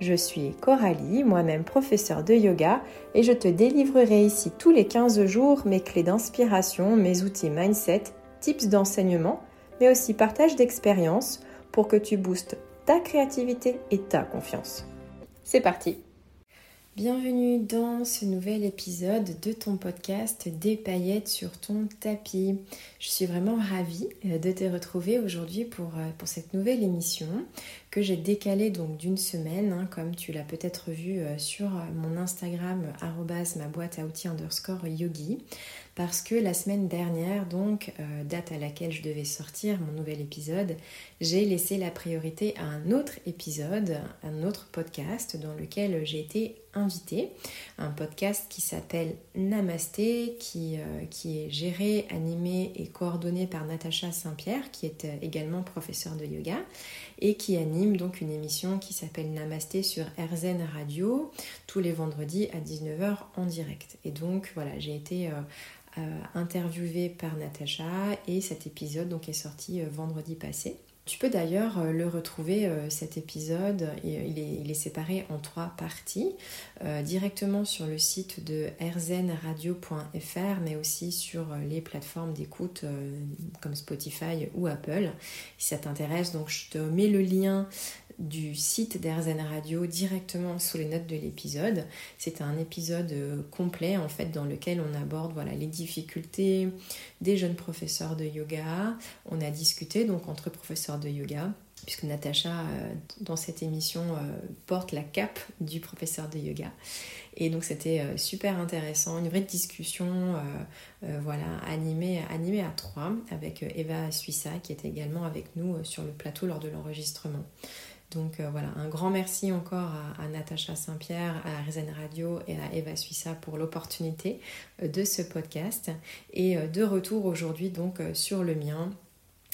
Je suis Coralie, moi-même professeure de yoga, et je te délivrerai ici tous les 15 jours mes clés d'inspiration, mes outils mindset, tips d'enseignement, mais aussi partage d'expériences pour que tu boostes ta créativité et ta confiance. C'est parti Bienvenue dans ce nouvel épisode de ton podcast Des paillettes sur ton tapis. Je suis vraiment ravie euh, de te retrouver aujourd'hui pour, euh, pour cette nouvelle émission que j'ai décalée donc d'une semaine, hein, comme tu l'as peut-être vu euh, sur mon Instagram ma boîte à outils underscore yogi parce que la semaine dernière, donc date à laquelle je devais sortir mon nouvel épisode, j'ai laissé la priorité à un autre épisode, un autre podcast dans lequel j'ai été invité, un podcast qui s'appelle Namasté, qui, euh, qui est géré, animé et coordonné par Natacha Saint-Pierre, qui est euh, également professeure de yoga, et qui anime donc une émission qui s'appelle Namasté sur RZN Radio, tous les vendredis à 19h en direct. Et donc voilà, j'ai été... Euh, interviewée par Natacha et cet épisode donc est sorti vendredi passé. Tu peux d'ailleurs euh, le retrouver, euh, cet épisode, il est, séparé en trois parties, euh, directement sur le site de rzenradio.fr, mais aussi sur les plateformes d'écoute comme Spotify ou Apple. Si ça t'intéresse, donc je te mets le lien du site d'Airzen Radio directement sous les notes de l'épisode. C'est un épisode euh, complet en fait dans lequel on aborde voilà, les difficultés des jeunes professeurs de yoga. On a discuté donc entre professeurs de yoga puisque Natacha, euh, dans cette émission, euh, porte la cape du professeur de yoga. Et donc c'était super intéressant, une vraie discussion voilà, animée, animée à trois avec Eva Suissa qui était également avec nous sur le plateau lors de l'enregistrement. Donc euh, voilà, un grand merci encore à, Natacha Saint-Pierre, à Rezen Radio et à Eva Suissa pour l'opportunité euh, de ce podcast. Et euh, de retour aujourd'hui donc sur le mien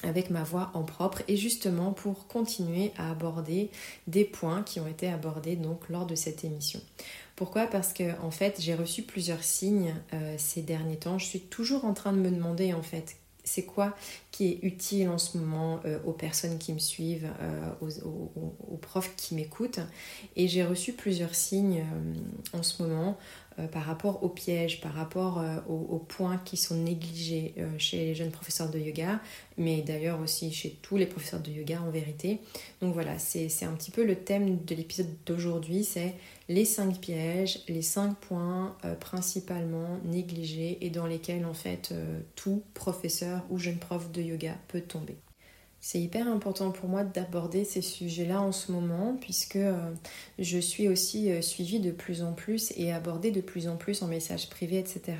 avec ma voix en propre et justement pour continuer à aborder des points qui ont été abordés donc lors de cette émission. Pourquoi? Parce que en fait j'ai reçu plusieurs signes ces derniers temps. Je suis toujours en train de me demander en fait c'est quoi qui est utile en ce moment euh, aux personnes qui me suivent, euh, aux, profs qui m'écoutent. Et j'ai reçu plusieurs signes euh, en ce moment par rapport aux pièges, par rapport aux, points qui sont négligés chez les jeunes professeurs de yoga, mais d'ailleurs aussi chez tous les professeurs de yoga en vérité. Donc voilà, c'est un petit peu le thème de l'épisode d'aujourd'hui, c'est les cinq pièges, les cinq points principalement négligés et dans lesquels en fait tout professeur ou jeune prof de yoga peut tomber. C'est hyper important pour moi d'aborder ces sujets-là en ce moment puisque euh, je suis aussi euh, suivie de plus en plus et abordée de plus en plus en message privé, etc.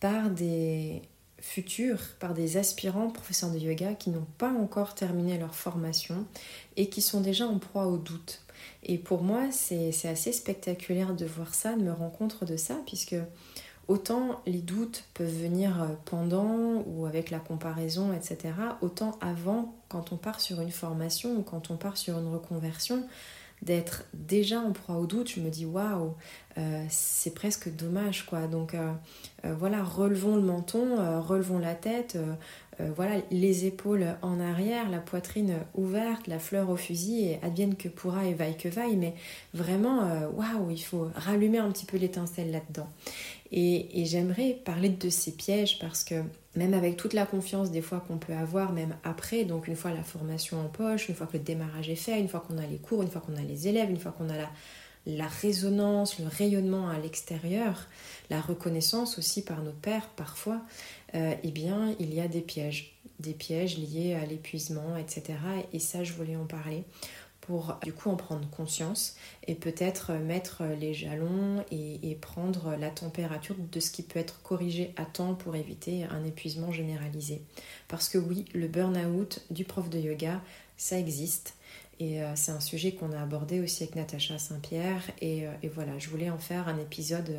par des futurs, par des aspirants professeurs de yoga qui n'ont pas encore terminé leur formation et qui sont déjà en proie au doute. Et pour moi, c'est assez spectaculaire de voir ça, de me rendre compte de ça, puisque Autant les doutes peuvent venir euh, pendant ou avec la comparaison, etc. Autant avant, quand on part sur une formation ou quand on part sur une reconversion, d'être déjà en proie au doute, je me dis waouh, euh, c'est presque dommage quoi. Donc euh, voilà, relevons le menton, relevons la tête, voilà, les épaules en arrière, la poitrine ouverte, la fleur au fusil, et advienne que pourra et vaille que vaille, mais vraiment waouh, il faut rallumer un petit peu l'étincelle là-dedans. Et, j'aimerais parler de ces pièges parce que même avec toute la confiance des fois qu'on peut avoir, même après, donc une fois la formation en poche, une fois que le démarrage est fait, une fois qu'on a les cours, une fois qu'on a les élèves, une fois qu'on a la, résonance, le rayonnement à l'extérieur, la reconnaissance aussi par nos pères parfois, euh, eh bien il y a des pièges, des pièges liés à l'épuisement, etc. Et ça, je voulais en parler pour du coup en prendre conscience et peut-être mettre les jalons et, prendre la température de ce qui peut être corrigé à temps pour éviter un épuisement généralisé. Parce que oui, le burn-out du prof de yoga, ça existe Et euh, c'est un sujet qu'on a abordé aussi avec Natacha Saint-Pierre. Et, voilà, je voulais en faire un épisode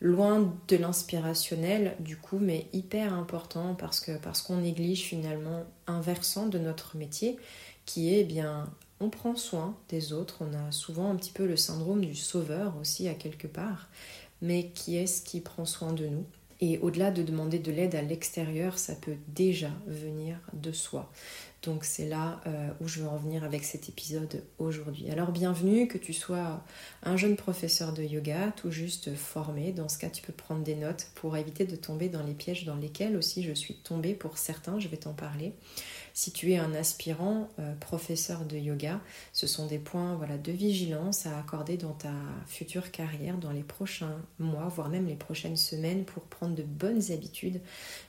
loin de l'inspirationnel, du coup, mais hyper important parce que parce qu'on néglige finalement un versant de notre métier qui est eh bien on prend soin des autres, on a souvent un petit peu le syndrome du sauveur aussi à quelque part, mais qui est-ce qui prend soin de nous Et au-delà de demander de l'aide à l'extérieur, ça peut déjà venir de soi. Donc c'est là euh, où je veux en venir avec cet épisode aujourd'hui. Alors bienvenue, que tu sois un jeune professeur de yoga, tout juste formé. Dans ce cas, tu peux prendre des notes pour éviter de tomber dans les pièges dans lesquels aussi je suis tombée pour certains, je vais t'en parler. Si tu es un aspirant euh, professeur de yoga, ce sont des points voilà, de vigilance à accorder dans ta future carrière, dans les prochains mois, voire même les prochaines semaines pour prendre de bonnes habitudes.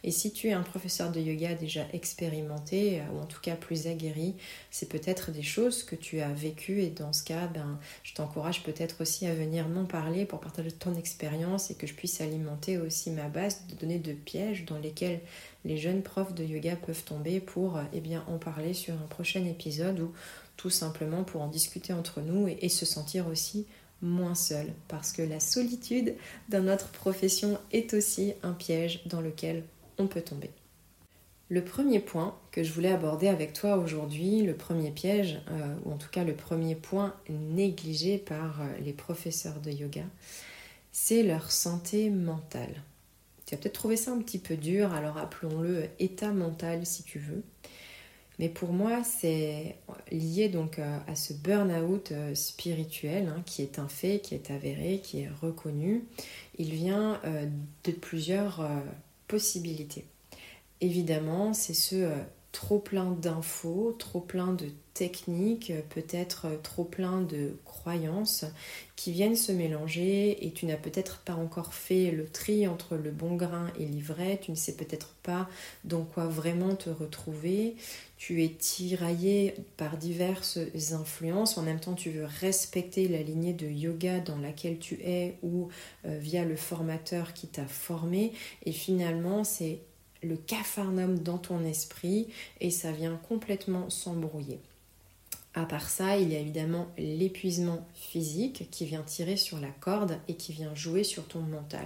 Et si tu es un professeur de yoga déjà expérimenté, euh, ou en tout cas plus aguerri, c'est peut-être des choses que tu as vécues et dans ce cas, ben, je t'encourage peut-être aussi à venir m'en parler pour partager ton expérience et que je puisse alimenter aussi ma base de données de pièges dans lesquels les jeunes profs de yoga peuvent tomber pour eh bien, en parler sur un prochain épisode ou tout simplement pour en discuter entre nous et, se sentir aussi moins seul parce que la solitude dans notre profession est aussi un piège dans lequel on peut tomber. Le premier point que je voulais aborder avec toi aujourd'hui, le premier piège, euh, ou en tout cas le premier point négligé par euh, les professeurs de yoga, c'est leur santé mentale. Tu as peut-être trouvé ça un petit peu dur, alors appelons-le état mental si tu veux. Mais pour moi, c'est lié donc euh, à ce burn-out euh, spirituel hein, qui est un fait, qui est avéré, qui est reconnu. Il vient euh, de plusieurs possibilités. Évidemment, c'est ce trop plein d'infos, trop plein de techniques, peut-être trop plein de croyances qui viennent se mélanger et tu n'as peut-être pas encore fait le tri entre le bon grain et l'ivraie, tu ne sais peut-être pas dans quoi vraiment te retrouver, tu es tiraillé par diverses influences, en même temps tu veux respecter la lignée de yoga dans laquelle tu es ou euh, via le formateur qui t'a formé. Et finalement c'est le capharnaüm dans ton esprit et ça vient complètement s'embrouiller. À part ça, il y a évidemment l'épuisement physique qui vient tirer sur la corde et qui vient jouer sur ton mental.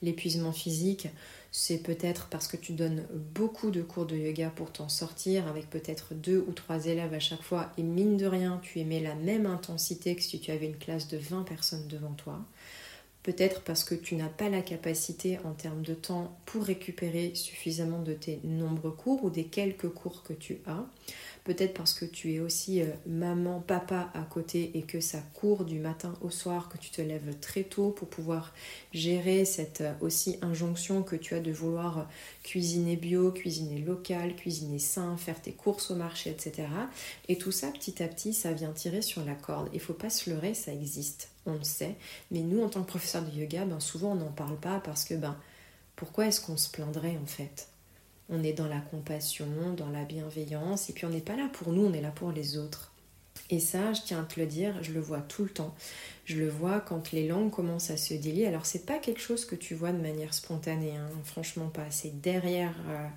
L'épuisement physique, c'est peut-être parce que tu donnes beaucoup de cours de yoga pour t'en sortir avec peut-être deux ou trois élèves à chaque fois et mine de rien, tu émets la même intensité que si tu avais une classe de 20 personnes devant toi. Peut-être parce que tu n'as pas la capacité en termes de temps pour récupérer suffisamment de tes nombreux cours ou des quelques cours que tu as. Peut-être parce que tu es aussi euh, maman, papa à côté et que ça court du matin au soir, que tu te lèves très tôt pour pouvoir gérer cette euh, aussi injonction que tu as de vouloir cuisiner bio, cuisiner local, cuisiner sain, faire tes courses au marché, etc. Et tout ça, petit à petit, ça vient tirer sur la corde. Il faut pas se leurrer, ça existe, on le sait. Mais nous, en tant que professeur de yoga, ben, souvent on n'en parle pas parce que ben, pourquoi est-ce qu'on se plaindrait en fait? On est dans la compassion, dans la bienveillance, et puis on n'est pas là pour nous, on est là pour les autres. Et ça, je tiens à te le dire, je le vois tout le temps. Je le vois quand les langues commencent à se délier. Alors c'est pas quelque chose que tu vois de manière spontanée, hein. franchement pas. C'est derrière euh,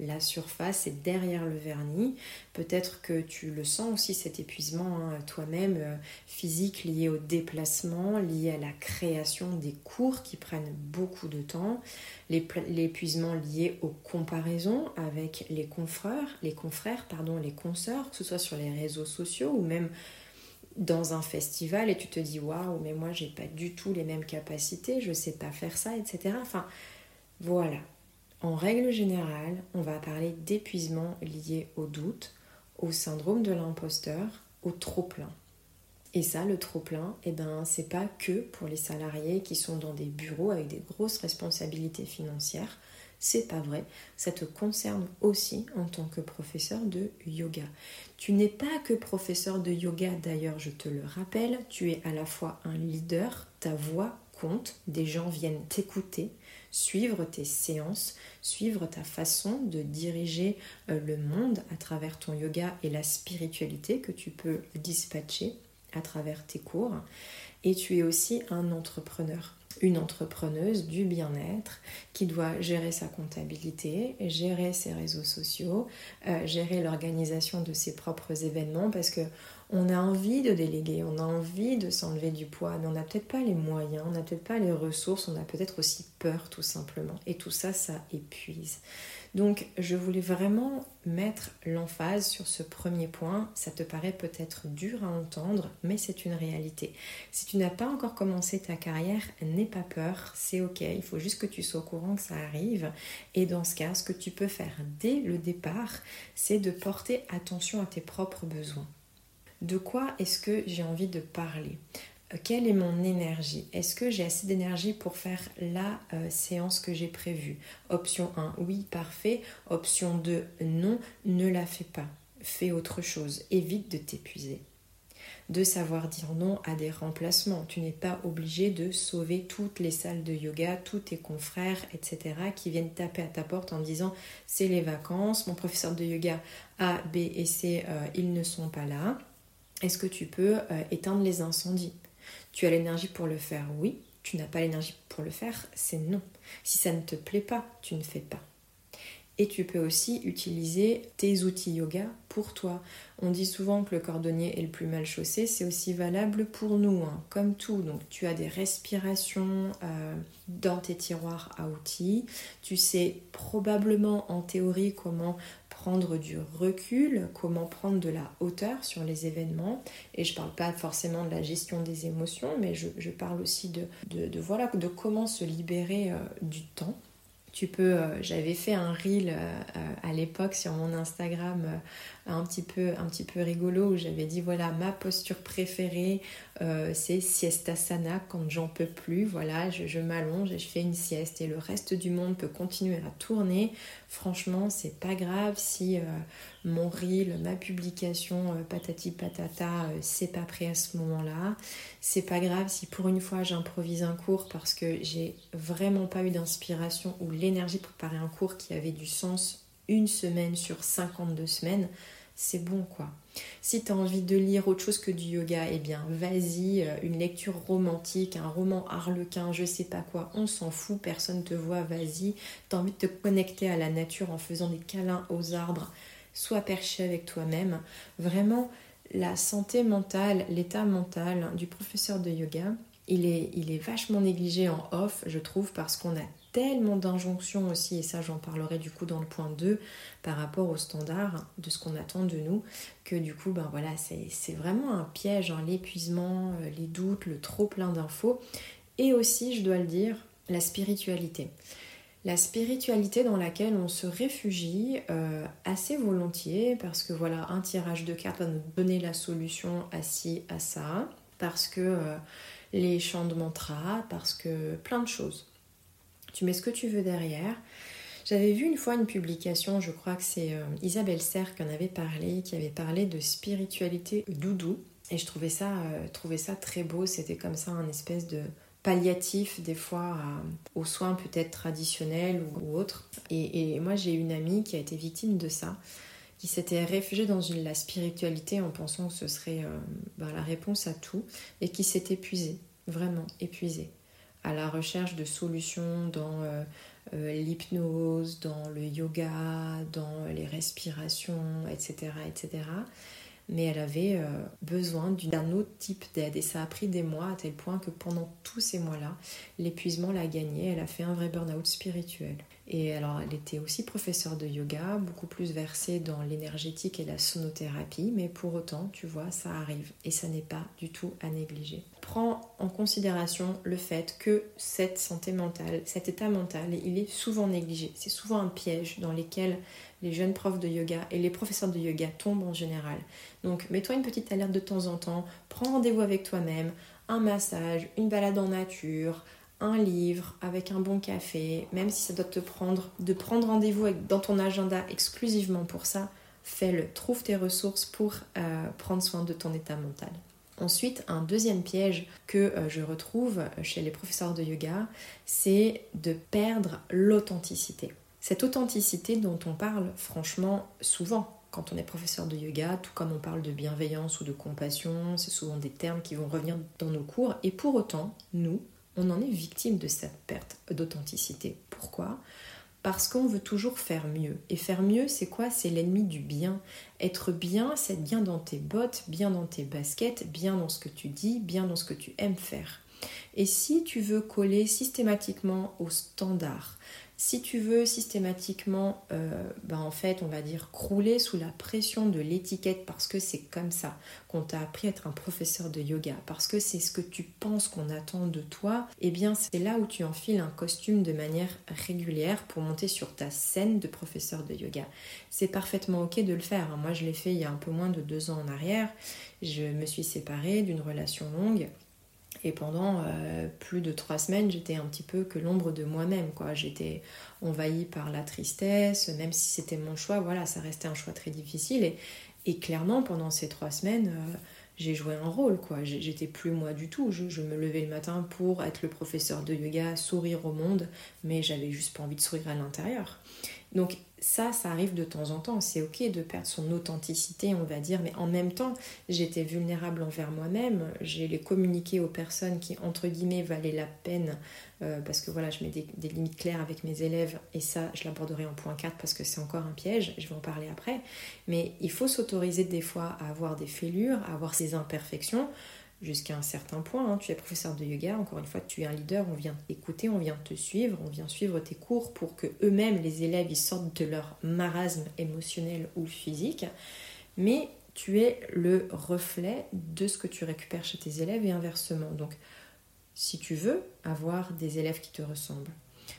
la surface, c'est derrière le vernis. Peut-être que tu le sens aussi cet épuisement hein, toi-même euh, physique lié au déplacement, lié à la création des cours qui prennent beaucoup de temps, l'épuisement lié aux comparaisons avec les confrères, les confrères, pardon, les consoeurs, que ce soit sur les réseaux sociaux ou même dans un festival et tu te dis waouh mais moi j'ai pas du tout les mêmes capacités je sais pas faire ça etc enfin voilà en règle générale on va parler d'épuisement lié au doute au syndrome de l'imposteur au trop plein et ça le trop plein et eh ben c'est pas que pour les salariés qui sont dans des bureaux avec des grosses responsabilités financières c'est pas vrai. Ça te concerne aussi en tant que professeur de yoga. Tu n'es pas que professeur de yoga d'ailleurs, je te le rappelle. Tu es à la fois un leader, ta voix compte, des gens viennent t'écouter, suivre tes séances, suivre ta façon de diriger euh, le monde à travers ton yoga et la spiritualité que tu peux dispatcher à travers tes cours. Et tu es aussi un entrepreneur une entrepreneuse du bien-être qui doit gérer sa comptabilité, gérer ses réseaux sociaux, euh, gérer l'organisation de ses propres événements parce que On a envie de déléguer, on a envie de s'enlever du poids, mais on n'a peut-être pas les moyens, on n'a peut-être pas les ressources, on a peut-être aussi peur tout simplement. Et tout ça, ça épuise. Donc je voulais vraiment mettre l'emphase sur ce premier point. Ça te paraît peut-être dur à entendre, mais c'est une réalité. Si tu n'as pas encore commencé ta carrière, n'aie pas peur, c'est ok. Il faut juste que tu sois au courant que ça arrive. Et dans ce cas, ce que tu peux faire dès le départ, c'est de porter attention à tes propres besoins. De quoi est-ce que j'ai envie de parler? Quelle est mon énergie? Est-ce que j'ai assez d'énergie pour faire la euh, séance que j'ai prévue? Option 1, oui, parfait. Option 2, non, ne la fais pas. Fais autre chose. Évite de t'épuiser. De savoir dire non à des remplacements. Tu n'es pas obligé de sauver toutes les salles de yoga, tous tes confrères, etc., qui viennent taper à ta porte en disant c'est les vacances, mon professeur de yoga A, B et C, euh, ils ne sont pas là. Est-ce que tu peux euh, éteindre les incendies? Tu as l'énergie pour le faire, oui. Tu n'as pas l'énergie pour le faire, c'est non. Si ça ne te plaît pas, tu ne fais pas. Et tu peux aussi utiliser tes outils yoga pour toi. On dit souvent que le cordonnier est le plus mal chaussé, c'est aussi valable pour nous, hein, comme tout. Donc tu as des respirations euh, dans tes tiroirs à outils. Tu sais probablement en théorie comment prendre du recul, comment prendre de la hauteur sur les événements. Et je parle pas forcément de la gestion des émotions, mais je, parle aussi de, de, voilà, de comment se libérer euh, du temps. Tu peux, euh, j'avais fait un reel euh, à l'époque sur mon Instagram un petit peu, un petit peu rigolo où j'avais dit voilà ma posture préférée euh, c'est siesta sana quand j'en peux plus voilà je, m'allonge et je fais une sieste. Et le reste du monde peut continuer à tourner. Franchement c'est pas grave si euh, mon reel ma publication euh, patati patata c'est pas prêt à ce moment là c'est pas grave si pour une fois j'improvise un cours parce que j'ai vraiment pas eu d'inspiration ou l'énergie pour préparer un cours qui avait du sens une semaine sur 52 semaines c'est bon quoi. Si tu as envie de lire autre chose que du yoga, eh bien vas-y, euh, une lecture romantique, un roman harlequin, je sais pas quoi, on s'en fout, personne te voit, vas-y. Tu as envie de te connecter à la nature en faisant des câlins aux arbres, sois perché avec toi-même. Vraiment, la santé mentale, l'état mental du professeur de yoga, il est, il est vachement négligé en off, je trouve, parce qu'on a tellement d'injonctions aussi, et ça j'en parlerai du coup dans le point 2 par rapport au standard de ce qu'on attend de nous, que du coup ben c'est vraiment un piège, hein, l'épuisement, euh, les doutes, le trop plein d'infos, et aussi je dois le dire, la spiritualité. La spiritualité dans laquelle on se réfugie euh, assez volontiers parce que voilà un tirage de cartes va nous donner la solution à ci, à ça, parce que euh, les chants de mantra, parce que plein de choses. Tu mets ce que tu veux derrière. J'avais vu une fois une publication, je crois que c'est euh, Isabelle Serre qui en avait parlé, qui avait parlé de spiritualité doudou. Et je trouvais ça, euh, ça très beau. C'était comme ça un espèce de palliatif des fois aux soins peut-être traditionnels ou, autres. Et, moi j'ai une amie qui a été victime de ça, qui s'était réfugiée dans la spiritualité en pensant que ce serait euh, ben, la réponse à tout et qui s'est épuisée, vraiment épuisée à la recherche de solutions dans euh, euh, l'hypnose, dans le yoga, dans les respirations, etc. etc. Mais elle avait euh, besoin d'un autre type d'aide et ça a pris des mois à tel point que pendant tous ces mois-là, l'épuisement l'a gagnée. Elle a fait un vrai burn-out spirituel. Et alors, elle était aussi professeure de yoga, beaucoup plus versée dans l'énergétique et la sonothérapie, mais pour autant, tu vois, ça arrive et ça n'est pas du tout à négliger. Prends en considération le fait que cette santé mentale, cet état mental, il est souvent négligé. C'est souvent un piège dans lequel les jeunes profs de yoga et les professeurs de yoga tombent en général. Donc, mets-toi une petite alerte de temps en temps, prends rendez-vous avec toi-même, un massage, une balade en nature, un livre avec un bon café, même si ça doit te prendre, de prendre rendez-vous dans ton agenda exclusivement pour ça, fais-le. Trouve tes ressources pour euh, prendre soin de ton état mental. Ensuite, un deuxième piège que euh, je retrouve chez les professeurs de yoga, c'est de perdre l'authenticité. Cette authenticité dont on parle franchement souvent quand on est professeur de yoga, tout comme on parle de bienveillance ou de compassion, c'est souvent des termes qui vont revenir dans nos cours. Et pour autant, nous, on en est victime de cette perte d'authenticité. Pourquoi? Parce qu'on veut toujours faire mieux. Et faire mieux, c'est quoi? C'est l'ennemi du bien. Être bien, c'est bien dans tes bottes, bien dans tes baskets, bien dans ce que tu dis, bien dans ce que tu aimes faire. Et si tu veux coller systématiquement au standard, si tu veux systématiquement, euh, ben en fait, on va dire, crouler sous la pression de l'étiquette parce que c'est comme ça qu'on t'a appris à être un professeur de yoga, parce que c'est ce que tu penses qu'on attend de toi, eh bien, c'est là où tu enfiles un costume de manière régulière pour monter sur ta scène de professeur de yoga. C'est parfaitement ok de le faire. Hein. Moi, je l'ai fait il y a un peu moins de deux ans en arrière. Je me suis séparée d'une relation longue et pendant euh, plus de trois semaines, j'étais un petit peu que l'ombre de moi-même. J'étais envahie par la tristesse, même si c'était mon choix, voilà, ça restait un choix très difficile. Et, clairement, pendant ces trois semaines, euh, j'ai joué un rôle. quoi. J'étais plus moi du tout. Je, me levais le matin pour être le professeur de yoga, sourire au monde, mais j'avais juste pas envie de sourire à l'intérieur. Ça, ça arrive de temps en temps. C'est ok de perdre son authenticité, on va dire, mais en même temps, j'étais vulnérable envers moi-même. J'ai les communiqué aux personnes qui, entre guillemets, valaient la peine, euh, parce que voilà, je mets des, limites claires avec mes élèves, et ça, je l'aborderai en point 4 parce que c'est encore un piège, je vais en parler après. Mais il faut s'autoriser des fois à avoir des fêlures, à avoir ses imperfections jusqu'à un certain point. Hein. Tu es professeur de yoga, encore une fois, tu es un leader, on vient t'écouter, on vient te suivre, on vient suivre tes cours pour que eux-mêmes, les élèves, ils sortent de leur marasme émotionnel ou physique. Mais tu es le reflet de ce que tu récupères chez tes élèves et inversement. Donc, si tu veux avoir des élèves qui te ressemblent,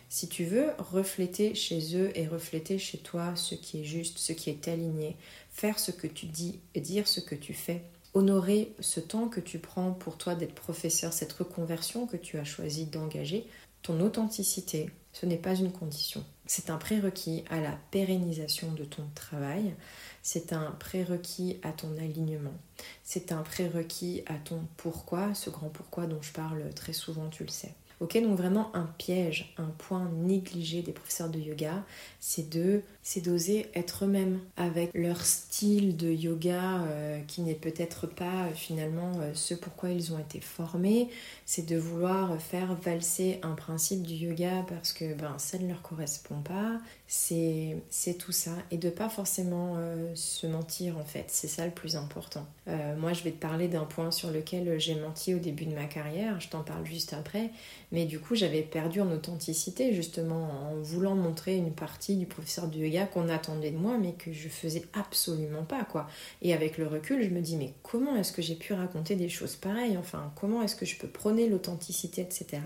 si tu veux refléter chez eux et refléter chez toi ce qui est juste, ce qui est aligné, faire ce que tu dis et dire ce que tu fais, honorer ce temps que tu prends pour toi d'être professeur, cette reconversion que tu as choisi d'engager, ton authenticité, ce n'est pas une condition. C'est un prérequis à la pérennisation de ton travail, c'est un prérequis à ton alignement, c'est un prérequis à ton pourquoi, ce grand pourquoi dont je parle très souvent, tu le sais. Ok, donc vraiment un piège, un point négligé des professeurs de yoga, c'est de c'est d'oser être eux-mêmes avec leur style de yoga euh, qui n'est peut-être pas euh, finalement euh, ce pourquoi ils ont été formés. C'est de vouloir faire valser un principe du yoga parce que ben, ça ne leur correspond pas. C'est tout ça. Et de pas forcément se mentir en fait. C'est ça le plus important. moi je vais te parler d'un point sur lequel j'ai menti au début de ma carrière. Je t'en parle juste après. Mais du coup, j'avais perdu en authenticité justement en voulant montrer une partie du professeur de yoga qu'on attendait de moi, mais que je faisais absolument pas quoi. Et avec le recul, je me dis mais comment est-ce que j'ai pu raconter des choses pareilles Enfin, comment est-ce que je peux prôner l'authenticité, etc.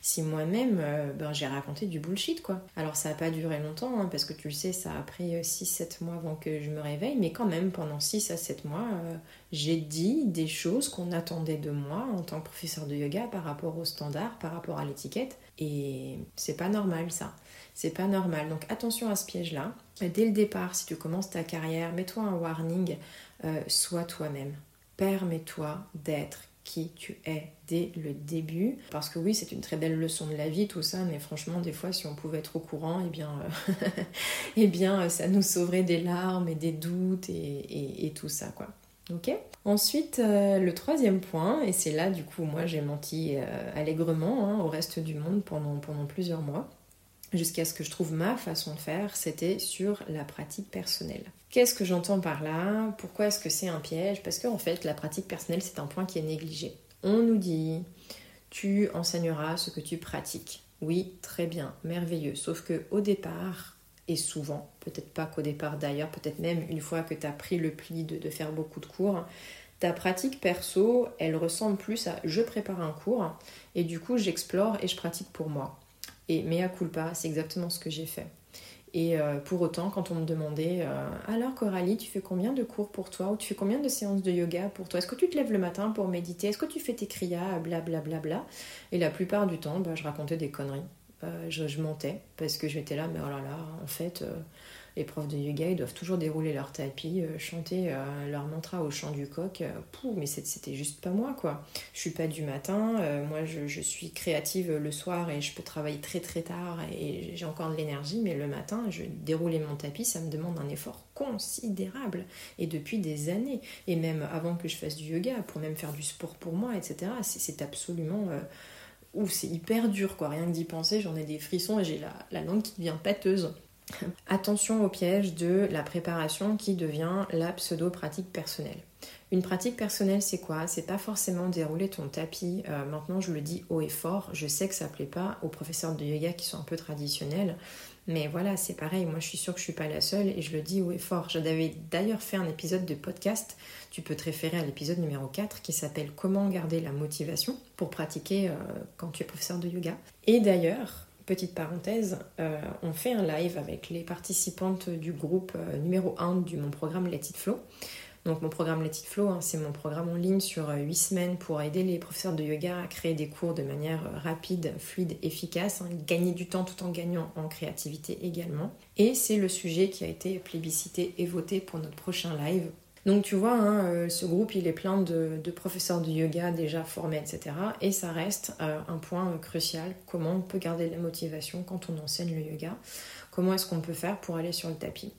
Si moi-même, euh, ben, j'ai raconté du bullshit quoi. Alors ça a pas duré longtemps, hein, parce que tu le sais, ça a pris 6-7 euh, mois avant que je me réveille, mais quand même pendant 6 à 7 mois, euh, j'ai dit des choses qu'on attendait de moi en tant que professeur de yoga par rapport aux standards, par rapport à l'étiquette. Et c'est pas normal ça. C'est pas normal. Donc attention à ce piège-là. Dès le départ, si tu commences ta carrière, mets-toi un warning, euh, sois toi-même. Permets-toi d'être qui tu es dès le début. Parce que oui, c'est une très belle leçon de la vie, tout ça, mais franchement, des fois, si on pouvait être au courant, eh bien, euh, eh bien ça nous sauverait des larmes et des doutes et tout ça, quoi. Ensuite, euh, le troisième point, et c'est là du coup moi j'ai menti euh, allègrement hein, au reste du monde pendant, plusieurs mois, jusqu'à ce que je trouve ma façon de faire, c'était sur la pratique personnelle. Qu'est-ce que j'entends par là? Pourquoi est-ce que c'est un piège? Parce qu'en fait, la pratique personnelle, c'est un point qui est négligé. On nous dit, tu enseigneras ce que tu pratiques. Oui, très bien, merveilleux. Sauf que au départ, et souvent, peut-être pas qu'au départ d'ailleurs, peut-être même une fois que tu as pris le pli de, faire beaucoup de cours, ta pratique perso, elle ressemble plus à je prépare un cours et du coup j'explore et je pratique pour moi. Et mea culpa, c'est exactement ce que j'ai fait. Et euh, pour autant, quand on me demandait euh, alors Coralie, tu fais combien de cours pour toi ou tu fais combien de séances de yoga pour toi? Est-ce que tu te lèves le matin pour méditer? Est-ce que tu fais tes kriyas? Blablabla. Bla, bla, Et la plupart du temps, bah, je racontais des conneries. Euh, je, mentais parce que j'étais là, mais oh là là, en fait, euh, les profs de yoga, ils doivent toujours dérouler leur tapis, euh, chanter leur mantra au chant du coq. Pouh, mais c'était juste pas moi, quoi. Je suis pas du matin, moi je, je, suis créative le soir et je peux travailler très très tard et j'ai encore de l'énergie, mais le matin, je dérouler mon tapis, ça me demande un effort considérable et depuis des années. Et même avant que je fasse du yoga, pour même faire du sport pour moi, etc., c'est absolument Ouh, c'est hyper dur quoi, rien que d'y penser, j'en ai des frissons et j'ai la, la langue qui devient pâteuse. Attention au piège de la préparation qui devient la pseudo-pratique personnelle. Une pratique personnelle, c'est quoi? C'est pas forcément dérouler ton tapis. Euh, maintenant, je le dis haut et fort. Je sais que ça plaît pas aux professeurs de yoga qui sont un peu traditionnels. Mais voilà, c'est pareil. Moi, je suis sûre que je suis pas la seule et je le dis haut et fort. J'avais d'ailleurs fait un épisode de podcast. Tu peux te référer à l'épisode numéro 4 qui s'appelle Comment garder la motivation pour pratiquer euh, quand tu es professeur de yoga. Et d'ailleurs, petite parenthèse, euh, on fait un live avec les participantes du groupe numéro 1 du mon programme Let It Flow. Donc mon programme Let It Flow, hein, c'est mon programme en ligne sur 8 euh, semaines pour aider les professeurs de yoga à créer des cours de manière euh, rapide, fluide, efficace, hein, gagner du temps tout en gagnant en créativité également. Et c'est le sujet qui a été plébiscité et voté pour notre prochain live. Donc tu vois, hein, euh, ce groupe il est plein de, professeurs de yoga déjà formés, etc. Et ça reste un point crucial, comment on peut garder la motivation quand on enseigne le yoga, comment est-ce qu'on peut faire pour aller sur le tapis?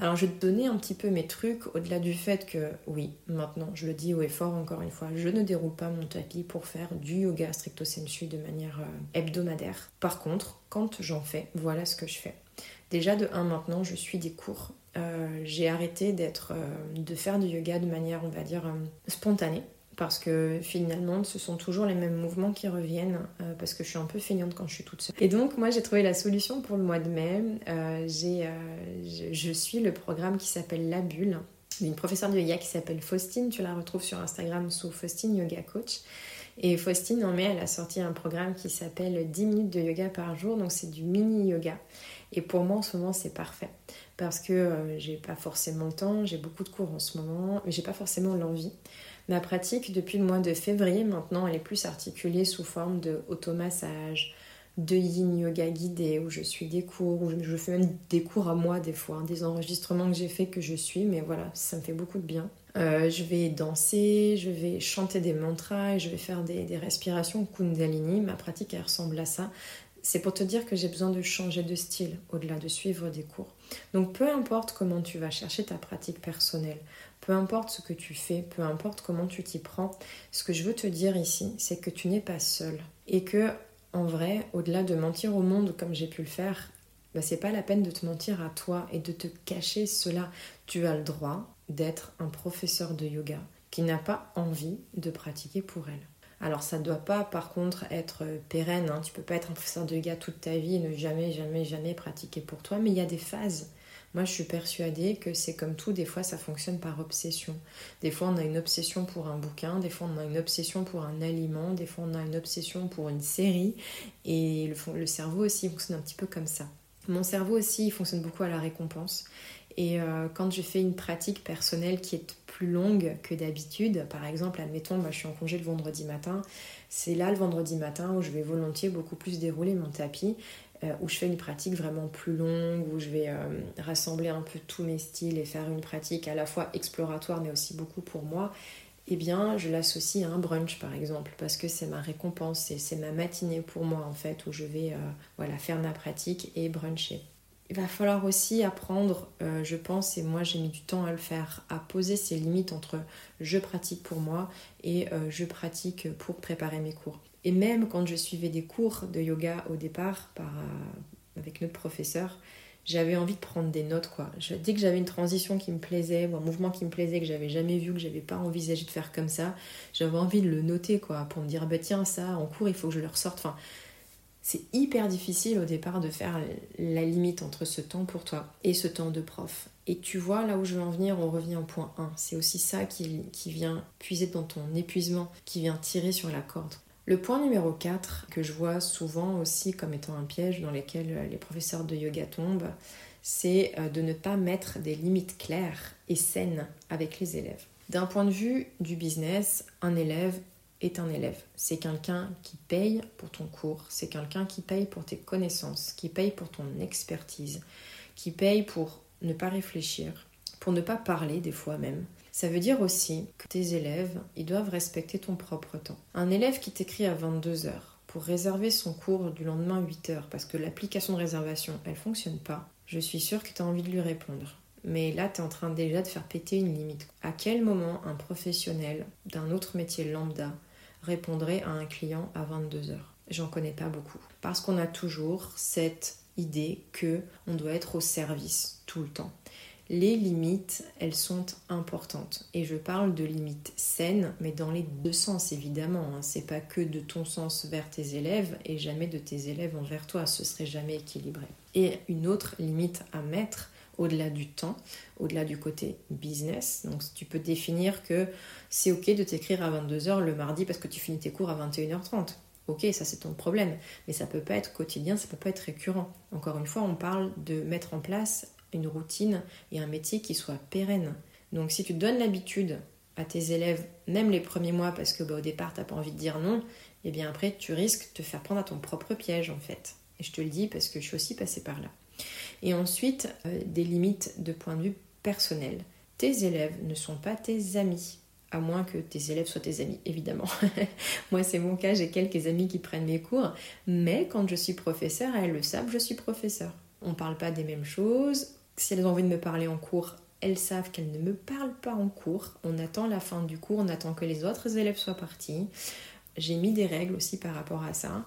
Alors je vais te donner un petit peu mes trucs au-delà du fait que oui, maintenant je le dis haut et fort encore une fois, je ne déroule pas mon tapis pour faire du yoga stricto sensu de manière euh, hebdomadaire. Par contre, quand j'en fais, voilà ce que je fais. Déjà de 1 maintenant, je suis des cours. Euh, j'ai arrêté d'être, euh, de faire du yoga de manière, on va dire, spontanée parce que finalement ce sont toujours les mêmes mouvements qui reviennent euh, parce que je suis un peu feignante quand je suis toute seule. Et donc moi j'ai trouvé la solution pour le mois de mai. Euh, euh, je, suis le programme qui s'appelle La Bulle d'une professeure de yoga qui s'appelle Faustine. Tu la retrouves sur Instagram sous Faustine Yoga Coach. Et Faustine en mai elle a sorti un programme qui s'appelle 10 minutes de yoga par jour. Donc c'est du mini yoga. Et pour moi en ce moment c'est parfait parce que j'ai pas forcément le temps, j'ai beaucoup de cours en ce moment, mais j'ai pas forcément l'envie. Ma pratique depuis le mois de février maintenant, elle est plus articulée sous forme de automassage, de yin yoga guidé où je suis des cours, où je fais même des cours à moi des fois, hein, des enregistrements que j'ai fait que je suis, mais voilà, ça me fait beaucoup de bien. Euh, je vais danser, je vais chanter des mantras et je vais faire des, des respirations kundalini. Ma pratique elle ressemble à ça. C'est pour te dire que j'ai besoin de changer de style au-delà de suivre des cours. Donc peu importe comment tu vas chercher ta pratique personnelle, peu importe ce que tu fais, peu importe comment tu t'y prends, ce que je veux te dire ici, c'est que tu n'es pas seul. Et que, en vrai, au-delà de mentir au monde comme j'ai pu le faire, bah, c'est pas la peine de te mentir à toi et de te cacher cela. Tu as le droit d'être un professeur de yoga qui n'a pas envie de pratiquer pour elle. Alors ça ne doit pas par contre être pérenne, hein. tu peux pas être un professeur de yoga toute ta vie et ne jamais, jamais, jamais pratiquer pour toi, mais il y a des phases. Moi, je suis persuadée que c'est comme tout, des fois ça fonctionne par obsession. Des fois, on a une obsession pour un bouquin, des fois, on a une obsession pour un aliment, des fois, on a une obsession pour une série. Et le, cerveau aussi fonctionne un petit peu comme ça. Mon cerveau aussi, fonctionne beaucoup à la récompense. Et euh, quand je fais une pratique personnelle qui est plus longue que d'habitude, par exemple, admettons, je suis en congé le vendredi matin, c'est là le vendredi matin où je vais volontiers beaucoup plus dérouler mon tapis euh, où je fais une pratique vraiment plus longue, où je vais euh, rassembler un peu tous mes styles et faire une pratique à la fois exploratoire mais aussi beaucoup pour moi, eh bien je l'associe à un brunch par exemple, parce que c'est ma récompense, c'est ma matinée pour moi en fait, où je vais euh, voilà, faire ma pratique et bruncher. Il va falloir aussi apprendre, je pense, et moi j'ai mis du temps à le faire, à poser ces limites entre je pratique pour moi et je pratique pour préparer mes cours. Et même quand je suivais des cours de yoga au départ par, euh, avec notre professeur, j'avais envie de prendre des notes quoi. dès que j'avais une transition qui me plaisait ou un mouvement qui me plaisait que j'avais jamais vu, que j'avais pas envisagé de faire comme ça, j'avais envie de le noter quoi pour me dire bah tiens ça en cours il faut que je le ressorte. Enfin, c'est hyper difficile au départ de faire la limite entre ce temps pour toi et ce temps de prof. Et tu vois, là où je veux en venir, on revient au point 1. C'est aussi ça qui vient puiser dans ton épuisement, qui vient tirer sur la corde. Le point numéro 4, que je vois souvent aussi comme étant un piège dans lequel euh, les professeurs de yoga tombent, c'est euh, de ne pas mettre des limites claires et saines avec les élèves. D'un point de vue du business, un élève est un élève. C'est quelqu'un qui paye pour ton cours, c'est quelqu'un qui paye pour tes connaissances, qui paye pour ton expertise, qui paye pour ne pas réfléchir, pour ne pas parler des fois même, ça veut dire aussi que tes élèves, ils doivent respecter ton propre temps. Un élève qui t'écrit à 22 heures pour réserver son cours du lendemain 8 heures parce que l'application de réservation, elle fonctionne pas, je suis sûre que tu as envie de lui répondre. Mais là, tu es en train déjà de faire péter une limite. À quel moment un professionnel d'un autre métier lambda répondrait à un client à 22 heures? J'en connais pas beaucoup. Parce qu'on a toujours cette idée que on doit être au service tout le temps. Les limites, elles sont importantes. Et je parle de limites saines, mais dans les deux sens évidemment. Hein. C'est pas que de ton sens vers tes élèves et jamais de tes élèves envers toi. Ce serait jamais équilibré. Et une autre limite à mettre, au-delà du temps, au-delà du côté business. Donc tu peux définir que c'est ok de t'écrire à 22h le mardi parce que tu finis tes cours à 21h30. Ok, ça c'est ton problème, mais ça peut pas être quotidien, ça peut pas être récurrent. Encore une fois, on parle de mettre en place une routine et un métier qui soit pérenne. Donc si tu donnes l'habitude à tes élèves, même les premiers mois, parce que bah, au départ tu n'as pas envie de dire non, et eh bien après tu risques de te faire prendre à ton propre piège en fait. Et je te le dis parce que je suis aussi passée par là. Et ensuite, euh, des limites de point de vue personnel. Tes élèves ne sont pas tes amis à moins que tes élèves soient tes amis, évidemment. Moi, c'est mon cas, j'ai quelques amis qui prennent mes cours, mais quand je suis professeur, elles le savent, je suis professeur. On ne parle pas des mêmes choses. Si elles ont envie de me parler en cours, elles savent qu'elles ne me parlent pas en cours. On attend la fin du cours, on attend que les autres élèves soient partis. J'ai mis des règles aussi par rapport à ça.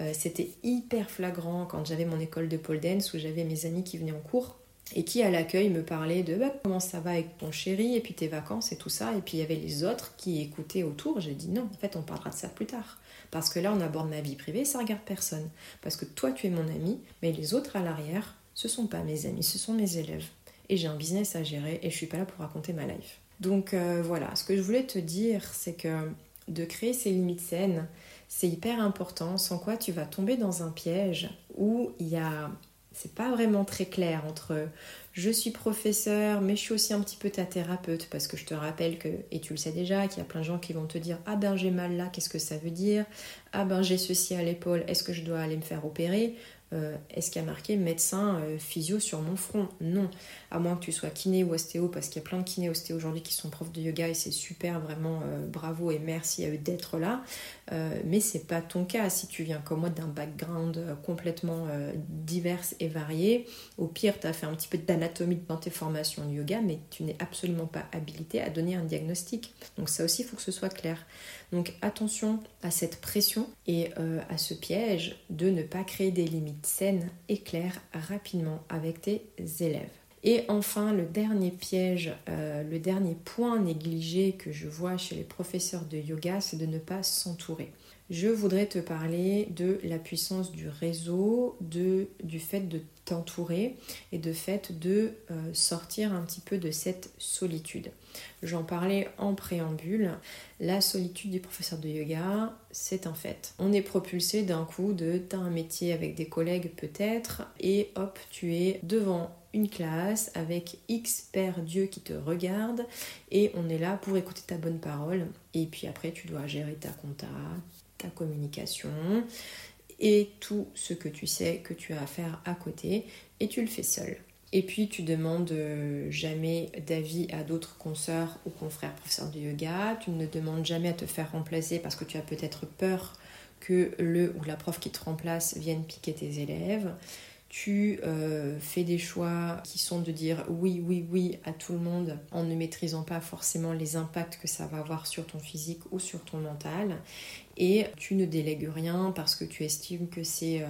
Euh, c'était hyper flagrant quand j'avais mon école de pole dance où j'avais mes amis qui venaient en cours et qui à l'accueil me parlait de bah, comment ça va avec ton chéri et puis tes vacances et tout ça. Et puis il y avait les autres qui écoutaient autour. J'ai dit non, en fait on parlera de ça plus tard. Parce que là on aborde ma vie privée, ça regarde personne. Parce que toi tu es mon ami, mais les autres à l'arrière, ce sont pas mes amis, ce sont mes élèves. Et j'ai un business à gérer et je suis pas là pour raconter ma life. Donc euh, voilà, ce que je voulais te dire, c'est que de créer ces limites saines, c'est hyper important, sans quoi tu vas tomber dans un piège où il y a c'est pas vraiment très clair entre je suis professeur, mais je suis aussi un petit peu ta thérapeute parce que je te rappelle que, et tu le sais déjà, qu'il y a plein de gens qui vont te dire Ah ben j'ai mal là, qu'est-ce que ça veut dire? Ah ben j'ai ceci à l'épaule, est-ce que je dois aller me faire opérer? Euh, est-ce qu'il y a marqué médecin euh, physio sur mon front? Non, à moins que tu sois kiné ou ostéo, parce qu'il y a plein de kiné ostéo aujourd'hui qui sont profs de yoga et c'est super, vraiment euh, bravo et merci à eux d'être là. mais c'est pas ton cas si tu viens comme moi d'un background complètement divers et varié. Au pire, tu as fait un petit peu d'anatomie dans tes formations de yoga, mais tu n'es absolument pas habilité à donner un diagnostic. Donc ça aussi, il faut que ce soit clair. Donc attention à cette pression et euh, à ce piège de ne pas créer des limites saines et claires rapidement avec tes élèves. Et enfin, le dernier piège, euh, le dernier point négligé que je vois chez les professeurs de yoga, c'est de ne pas s'entourer. Je voudrais te parler de la puissance du réseau, du fait de t'entourer et de fait de euh, sortir un petit peu de cette solitude. J'en parlais en préambule. La solitude du professeur de yoga, c'est un fait. On est propulsé d'un coup de t'as un métier avec des collègues peut-être et hop, tu es devant une classe avec X père Dieu qui te regarde et on est là pour écouter ta bonne parole et puis après tu dois gérer ta compta, ta communication et tout ce que tu sais que tu as à faire à côté et tu le fais seul. Et puis tu demandes euh, jamais d'avis à d'autres consoeurs ou confrères professeurs de yoga, tu ne demandes jamais à te faire remplacer parce que tu as peut-être peur que le ou la prof qui te remplace vienne piquer tes élèves tu euh, fais des choix qui sont de dire oui, oui, oui à tout le monde en ne maîtrisant pas forcément les impacts que ça va avoir sur ton physique ou sur ton mental. Et tu ne délègues rien parce que tu estimes que c'est euh,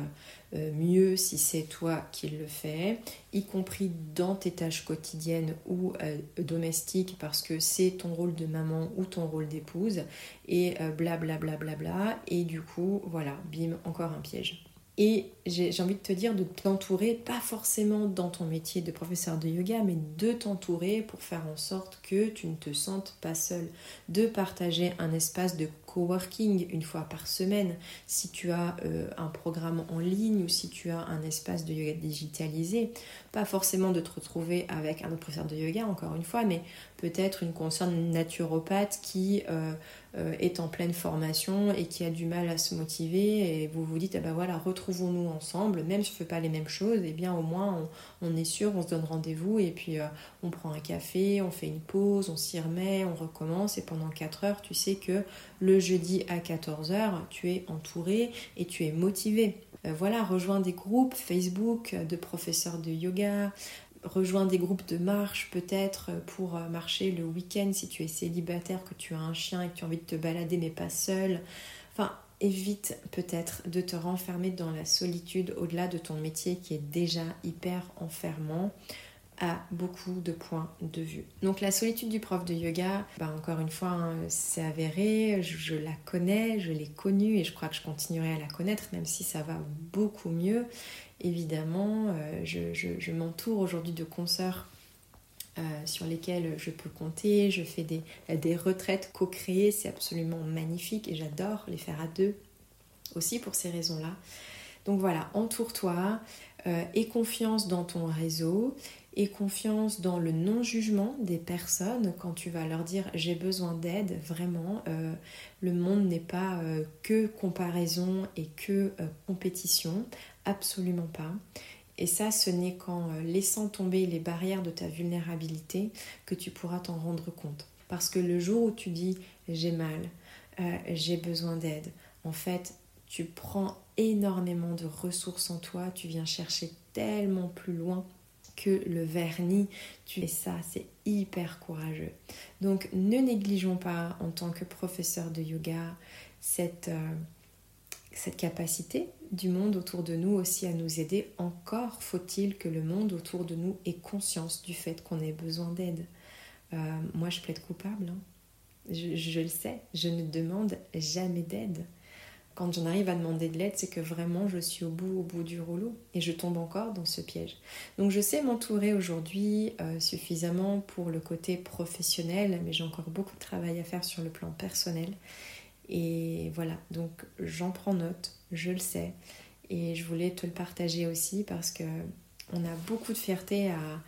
euh, mieux si c'est toi qui le fais, y compris dans tes tâches quotidiennes ou domestiques parce que c'est ton rôle de maman ou ton rôle d'épouse et blablabla. Bla, bla, bla, et du coup, voilà, bim, encore un piège. Et j'ai envie de te dire de t'entourer, pas forcément dans ton métier de professeur de yoga, mais de t'entourer pour faire en sorte que tu ne te sentes pas seul. De partager un espace de coworking une fois par semaine. Si tu as euh, un programme en ligne ou si tu as un espace de yoga digitalisé, pas forcément de te retrouver avec un autre professeur de yoga, encore une fois, mais peut-être une concerne naturopathe qui euh, euh, est en pleine formation et qui a du mal à se motiver et vous vous dites, ah ben voilà, retrouvons-nous ensemble, même si je ne fais pas les mêmes choses, et eh bien au moins on, est sûr, on se donne rendez-vous et puis on prend un café, on fait une pause, on s'y remet, on recommence et pendant 4 heures, tu sais que le jeudi à 14h, tu es entouré et tu es motivé. voilà, rejoins des groupes Facebook de professeurs de yoga, rejoins des groupes de marche peut-être pour euh, marcher le week-end si tu es célibataire, que tu as un chien et que tu as envie de te balader mais pas seul. Enfin, évite peut-être de te renfermer dans la solitude au-delà de ton métier qui est déjà hyper enfermant à beaucoup de points de vue. Donc la solitude du prof de yoga, bah encore une fois, hein, c'est avéré, je, la connais, je l'ai connue et je crois que je continuerai à la connaître, même si ça va beaucoup mieux. Évidemment, euh, je, m'entoure aujourd'hui de consoeurs euh, sur lesquels je peux compter. Je fais des, retraites co-créées, c'est absolument magnifique et j'adore les faire à deux aussi pour ces raisons-là. Donc voilà, entoure-toi, euh, aie confiance dans ton réseau, aie confiance dans le non-jugement des personnes quand tu vas leur dire j'ai besoin d'aide, vraiment, euh, le monde n'est pas euh, que comparaison et que compétition, absolument pas. Et ça, ce n'est qu'en laissant tomber les barrières de ta vulnérabilité que tu pourras t'en rendre compte. Parce que le jour où tu dis j'ai mal, j'ai besoin d'aide, en fait, tu prends énormément de ressources en toi, tu viens chercher tellement plus loin que le vernis. Tu fais ça, c'est hyper courageux. Donc ne négligeons pas en tant que professeur de yoga cette, euh, cette capacité du monde autour de nous aussi à nous aider. Encore faut-il que le monde autour de nous ait conscience du fait qu'on ait besoin d'aide. Euh, moi je plaide coupable. Hein. je le sais, je ne demande jamais d'aide quand j'en arrive à demander de l'aide, c'est que vraiment je suis au bout, au bout du rouleau et je tombe encore dans ce piège. Donc je sais m'entourer aujourd'hui euh, suffisamment pour le côté professionnel, mais j'ai encore beaucoup de travail à faire sur le plan personnel. Et voilà, donc j'en prends note, je le sais, et je voulais te le partager aussi parce que on a beaucoup de fierté à,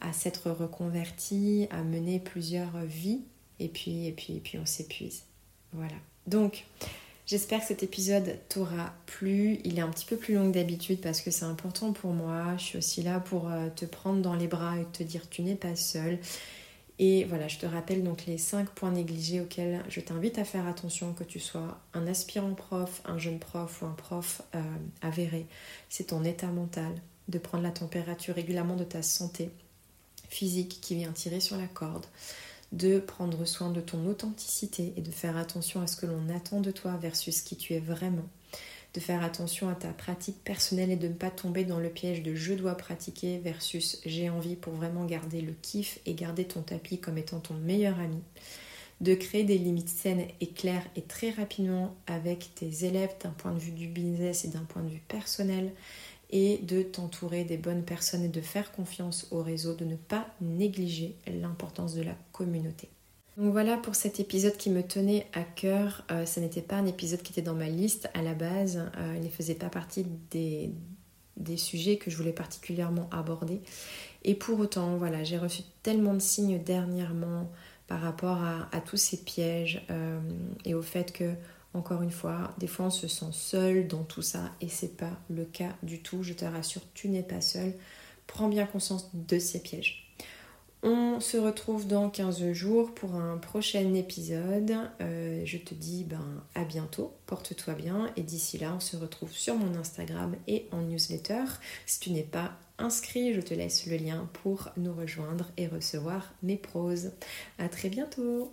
à s'être reconverti, à mener plusieurs vies, et puis, et puis, et puis on s'épuise. Voilà. Donc, J'espère que cet épisode t'aura plu. Il est un petit peu plus long que d'habitude parce que c'est important pour moi. Je suis aussi là pour euh, te prendre dans les bras et te dire tu n'es pas seul. Et voilà, je te rappelle donc les 5 points négligés auxquels je t'invite à faire attention, que tu sois un aspirant prof, un jeune prof ou un prof euh, avéré. C'est ton état mental, de prendre la température régulièrement de ta santé physique qui vient tirer sur la corde de prendre soin de ton authenticité et de faire attention à ce que l'on attend de toi versus qui tu es vraiment. De faire attention à ta pratique personnelle et de ne pas tomber dans le piège de je dois pratiquer versus j'ai envie pour vraiment garder le kiff et garder ton tapis comme étant ton meilleur ami. De créer des limites saines et claires et très rapidement avec tes élèves d'un point de vue du business et d'un point de vue personnel et de t'entourer des bonnes personnes et de faire confiance au réseau, de ne pas négliger l'importance de la communauté. Donc voilà pour cet épisode qui me tenait à cœur. Euh, ce n'était pas un épisode qui était dans ma liste à la base. Euh, il ne faisait pas partie des, des sujets que je voulais particulièrement aborder. Et pour autant, voilà, j'ai reçu tellement de signes dernièrement par rapport à, tous ces pièges euh, et au fait que encore une fois, des fois on se sent seul dans tout ça et c'est pas le cas du tout. Je te rassure, tu n'es pas seul. Prends bien conscience de ces pièges. On se retrouve dans 15 jours pour un prochain épisode. Euh, je te dis ben, à bientôt, porte-toi bien et d'ici là on se retrouve sur mon Instagram et en newsletter. Si tu n'es pas inscrit, je te laisse le lien pour nous rejoindre et recevoir mes proses. À très bientôt